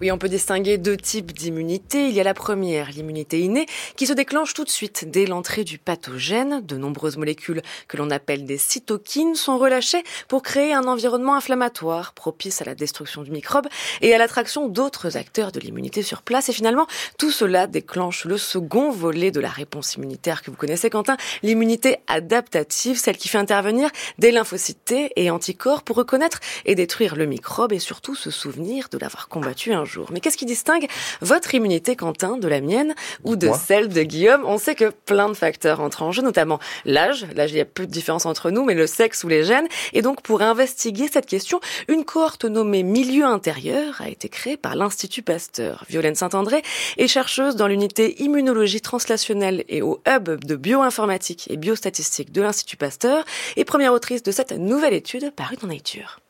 Oui, on peut distinguer deux types d'immunité. Il y a la première, l'immunité innée, qui se déclenche tout de suite dès l'entrée du pathogène. De nombreuses molécules que l'on appelle des cytokines sont relâchées pour créer un environnement inflammatoire propice à la destruction du microbe et à l'attraction d'autres acteurs de l'immunité sur place. Et finalement, tout cela déclenche le second volet de la réponse immunitaire que vous connaissez, Quentin, l'immunité adaptative, celle qui fait intervenir des lymphocytes et anticorps pour reconnaître et détruire le microbe et surtout se souvenir de l'avoir combattu un jour. Mais qu'est-ce qui distingue votre immunité, Quentin, de la mienne ou de celle de Guillaume? On sait que plein de facteurs entrent en jeu, notamment l'âge. L'âge, il y a peu de différence entre nous, mais le sexe ou les gènes. Et donc, pour investiguer cette question, une cohorte nommée Milieu intérieur a été créée par l'Institut Pasteur. Violaine Saint-André est chercheuse dans l'unité immunologie translationnelle et au hub de bioinformatique et biostatistique de l'Institut Pasteur et première autrice de cette nouvelle étude parue dans Nature.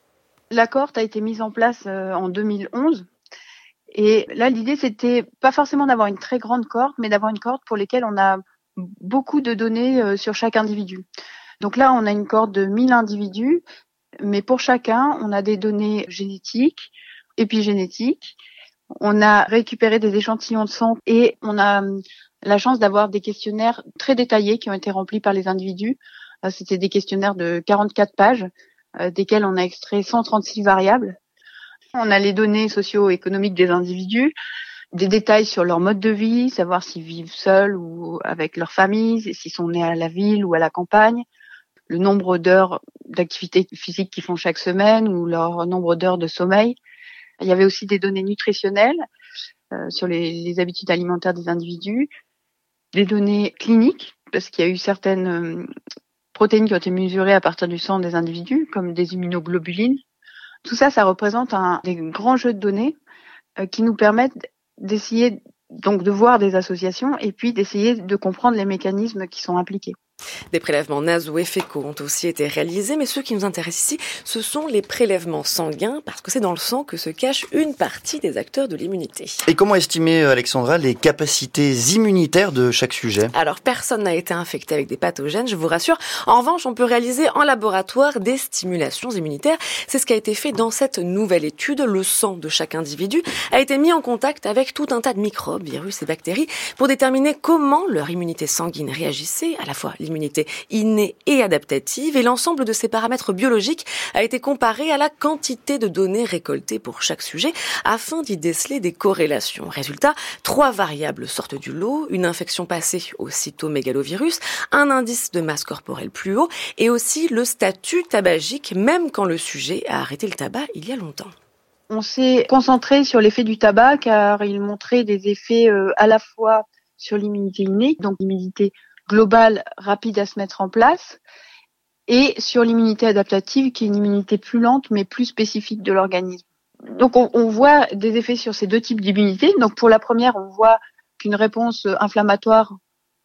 La cohorte a été mise en place euh, en 2011 et là, l'idée, c'était pas forcément d'avoir une très grande cohorte, mais d'avoir une cohorte pour lesquelles on a beaucoup de données euh, sur chaque individu. Donc là, on a une cohorte de 1000 individus, mais pour chacun, on a des données génétiques, épigénétiques. On a récupéré des échantillons de sang et on a hum, la chance d'avoir des questionnaires très détaillés qui ont été remplis par les individus. Euh, c'était des questionnaires de 44 pages, euh, desquels on a extrait 136 variables. On a les données socio-économiques des individus, des détails sur leur mode de vie, savoir s'ils vivent seuls ou avec leur famille, s'ils sont nés à la ville ou à la campagne, le nombre d'heures d'activité physique qu'ils font chaque semaine ou leur nombre d'heures de sommeil. Il y avait aussi des données nutritionnelles euh, sur les, habitudes alimentaires des individus, des données cliniques, parce qu'il y a eu certaines euh, protéines qui ont été mesurées à partir du sang des individus, comme des immunoglobulines, tout ça, ça représente un des grands jeux de données euh, qui nous permettent d'essayer donc de voir des associations et puis d'essayer de comprendre les mécanismes qui sont impliqués. Des prélèvements nasaux et fécaux ont aussi été réalisés, mais ceux qui nous intéressent ici, ce sont les prélèvements sanguins, parce que c'est dans le sang que se cache une partie des acteurs de l'immunité. Et comment estimer, euh, Alexandra, les capacités immunitaires de chaque sujet? Alors, personne n'a été infecté avec des pathogènes, je vous rassure. En revanche, on peut réaliser en laboratoire des stimulations immunitaires. C'est ce qui a été fait dans cette nouvelle étude. Le sang de chaque individu a été mis en contact avec tout un tas de microbes, virus et bactéries pour déterminer comment leur immunité sanguine réagissait, à la fois immunité innée et adaptative et l'ensemble de ces paramètres biologiques a été comparé à la quantité de données récoltées pour chaque sujet afin d'y déceler des corrélations. Résultat, trois variables sortent du lot, une infection passée au cytomégalovirus, un indice de masse corporelle plus haut et aussi le statut tabagique même quand le sujet a arrêté le tabac il y a longtemps. On s'est concentré sur l'effet du tabac car il montrait des effets euh, à la fois sur l'immunité innée, donc l'immunité globale rapide à se mettre en place et sur l'immunité adaptative qui est une immunité plus lente mais plus spécifique de l'organisme. Donc on, on, voit des effets sur ces deux types d'immunité. Donc pour la première, on voit qu'une réponse inflammatoire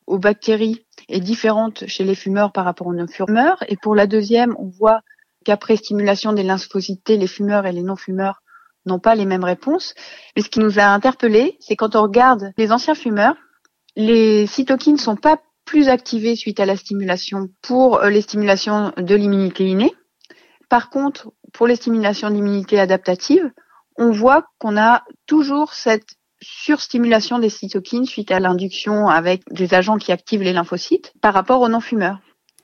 aux bactéries est différente chez les fumeurs par rapport aux non-fumeurs. Et pour la deuxième, on voit qu'après stimulation des lymphocytes les fumeurs et les non-fumeurs n'ont pas les mêmes réponses. Mais ce qui nous a interpellés, c'est quand on regarde les anciens fumeurs, les cytokines ne sont pas plus activés suite à la stimulation pour euh, les stimulations de l'immunité innée. Par contre, pour les stimulations d'immunité adaptative, on voit qu'on a toujours cette surstimulation des cytokines suite à l'induction avec des agents qui activent les lymphocytes par rapport aux non-fumeurs.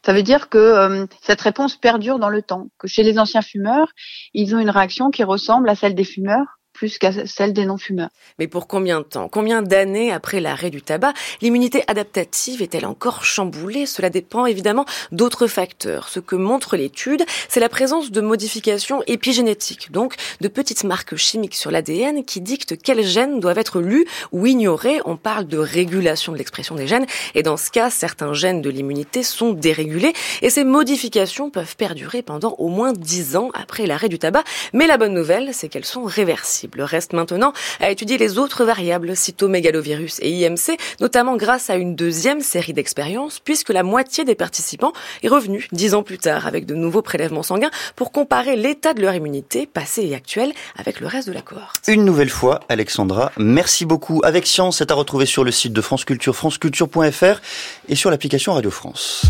Ça veut dire que euh, cette réponse perdure dans le temps, que chez les anciens fumeurs, ils ont une réaction qui ressemble à celle des fumeurs plus qu'à celle des non-fumeurs. Mais pour combien de temps? Combien d'années après l'arrêt du tabac L'immunité adaptative est-elle encore chamboulée? Cela dépend évidemment d'autres facteurs. Ce que montre l'étude, c'est la présence de modifications épigénétiques, donc de petites marques chimiques sur l'ADN qui dictent quels gènes doivent être lus ou ignorés. On parle de régulation de l'expression des gènes et dans ce cas, certains gènes de l'immunité sont dérégulés et ces modifications peuvent perdurer pendant au moins 10 ans après l'arrêt du tabac. Mais la bonne nouvelle, c'est qu'elles sont réversibles. Le Reste maintenant à étudier les autres variables cytomégalovirus et IMC, notamment grâce à une deuxième série d'expériences, puisque la moitié des participants est revenue dix ans plus tard avec de nouveaux prélèvements sanguins pour comparer l'état de leur immunité passée et actuelle avec le reste de la cohorte. Une nouvelle fois, Alexandra, merci beaucoup. Avec Science, c'est à retrouver sur le site de France Culture, franceculture.fr et sur l'application Radio France.